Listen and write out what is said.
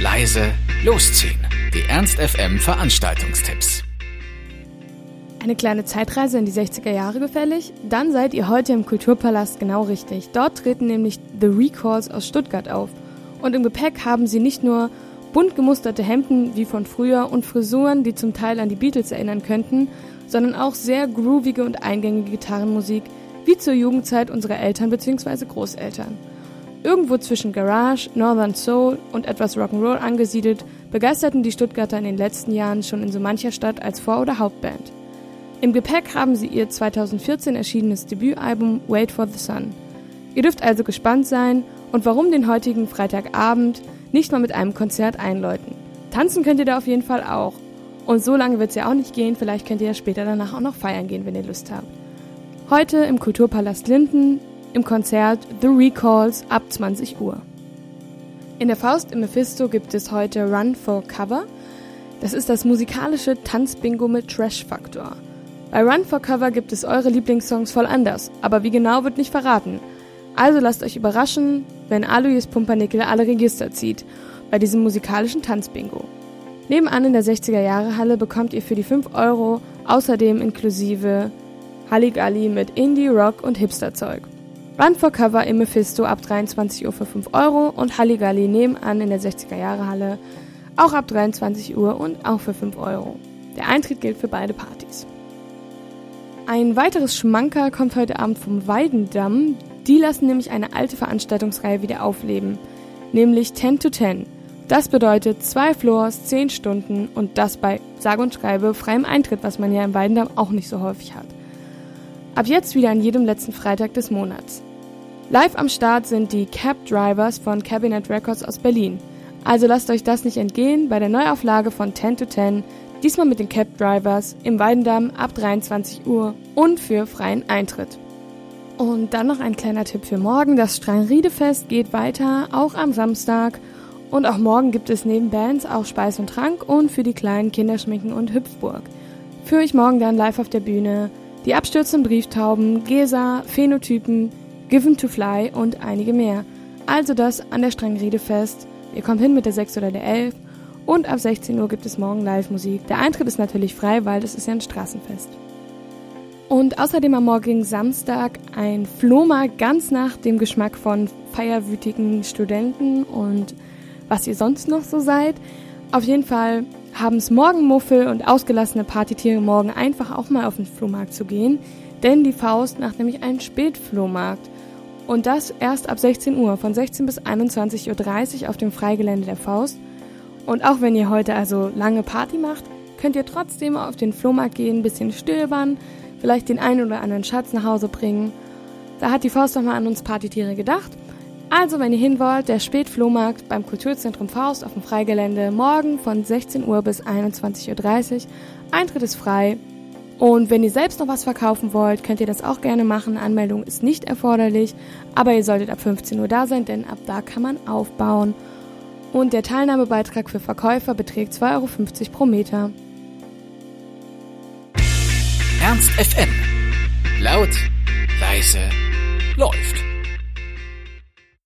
leise, losziehen. Die Ernst FM Veranstaltungstipps. Eine kleine Zeitreise in die 60er Jahre gefällig? Dann seid ihr heute im Kulturpalast genau richtig. Dort treten nämlich The Recalls aus Stuttgart auf. Und im Gepäck haben sie nicht nur bunt gemusterte Hemden wie von früher und Frisuren, die zum Teil an die Beatles erinnern könnten, sondern auch sehr groovige und eingängige Gitarrenmusik, wie zur Jugendzeit unserer Eltern bzw. Großeltern. Irgendwo zwischen Garage, Northern Soul und etwas Rock'n'Roll angesiedelt, begeisterten die Stuttgarter in den letzten Jahren schon in so mancher Stadt als Vor- oder Hauptband. Im Gepäck haben sie ihr 2014 erschienenes Debütalbum Wait for the Sun. Ihr dürft also gespannt sein und warum den heutigen Freitagabend nicht mal mit einem Konzert einläuten. Tanzen könnt ihr da auf jeden Fall auch. Und so lange wird es ja auch nicht gehen, vielleicht könnt ihr ja später danach auch noch feiern gehen, wenn ihr Lust habt. Heute im Kulturpalast Linden im Konzert The Recalls ab 20 Uhr. In der Faust im Mephisto gibt es heute Run for Cover. Das ist das musikalische Tanzbingo mit Trash-Faktor. Bei Run for Cover gibt es eure Lieblingssongs voll anders, aber wie genau wird nicht verraten. Also lasst euch überraschen, wenn Alois Pumpernickel alle Register zieht bei diesem musikalischen Tanzbingo. Nebenan in der 60er Jahre Halle bekommt ihr für die 5 Euro außerdem inklusive Halligalli mit Indie, Rock und Hipster-Zeug. Run for Cover im Mephisto ab 23 Uhr für 5 Euro und Halligalli nebenan in der 60er Jahre Halle auch ab 23 Uhr und auch für 5 Euro. Der Eintritt gilt für beide Partys. Ein weiteres Schmanker kommt heute Abend vom Weidendamm. Die lassen nämlich eine alte Veranstaltungsreihe wieder aufleben, nämlich 10 to 10. Das bedeutet zwei Floors, 10 Stunden und das bei sage und schreibe freiem Eintritt, was man ja im Weidendamm auch nicht so häufig hat. Ab jetzt wieder an jedem letzten Freitag des Monats. Live am Start sind die Cab Drivers von Cabinet Records aus Berlin. Also lasst euch das nicht entgehen bei der Neuauflage von 10 to 10, diesmal mit den Cab Drivers im Weidendamm ab 23 Uhr und für freien Eintritt. Und dann noch ein kleiner Tipp für morgen. Das Streinriedefest geht weiter, auch am Samstag. Und auch morgen gibt es neben Bands auch Speis und Trank und für die kleinen Kinderschminken und Hüpfburg. Für euch morgen dann live auf der Bühne die abstürzenden Brieftauben, Gesa, Phänotypen, Given to Fly und einige mehr. Also das an der Strangriedefest. Ihr kommt hin mit der 6 oder der 11 und ab 16 Uhr gibt es morgen Live-Musik. Der Eintritt ist natürlich frei, weil das ist ja ein Straßenfest. Und außerdem am morgigen Samstag ein Flohmarkt ganz nach dem Geschmack von feierwütigen Studenten und was ihr sonst noch so seid. Auf jeden Fall haben es Morgenmuffel und ausgelassene Partytiere morgen einfach auch mal auf den Flohmarkt zu gehen, denn die Faust macht nämlich einen Spätflohmarkt. Und das erst ab 16 Uhr, von 16 bis 21.30 Uhr auf dem Freigelände der Faust. Und auch wenn ihr heute also lange Party macht, könnt ihr trotzdem auf den Flohmarkt gehen, ein bisschen stöbern, vielleicht den einen oder anderen Schatz nach Hause bringen. Da hat die Faust doch mal an uns Partytiere gedacht. Also, wenn ihr hin wollt, der Spätflohmarkt beim Kulturzentrum Faust auf dem Freigelände morgen von 16 Uhr bis 21.30 Uhr. Eintritt ist frei und wenn ihr selbst noch was verkaufen wollt, könnt ihr das auch gerne machen. Anmeldung ist nicht erforderlich, aber ihr solltet ab 15 Uhr da sein, denn ab da kann man aufbauen. Und der Teilnahmebeitrag für Verkäufer beträgt 2,50 Euro pro Meter. Ernst FM. Laut, leise, läuft.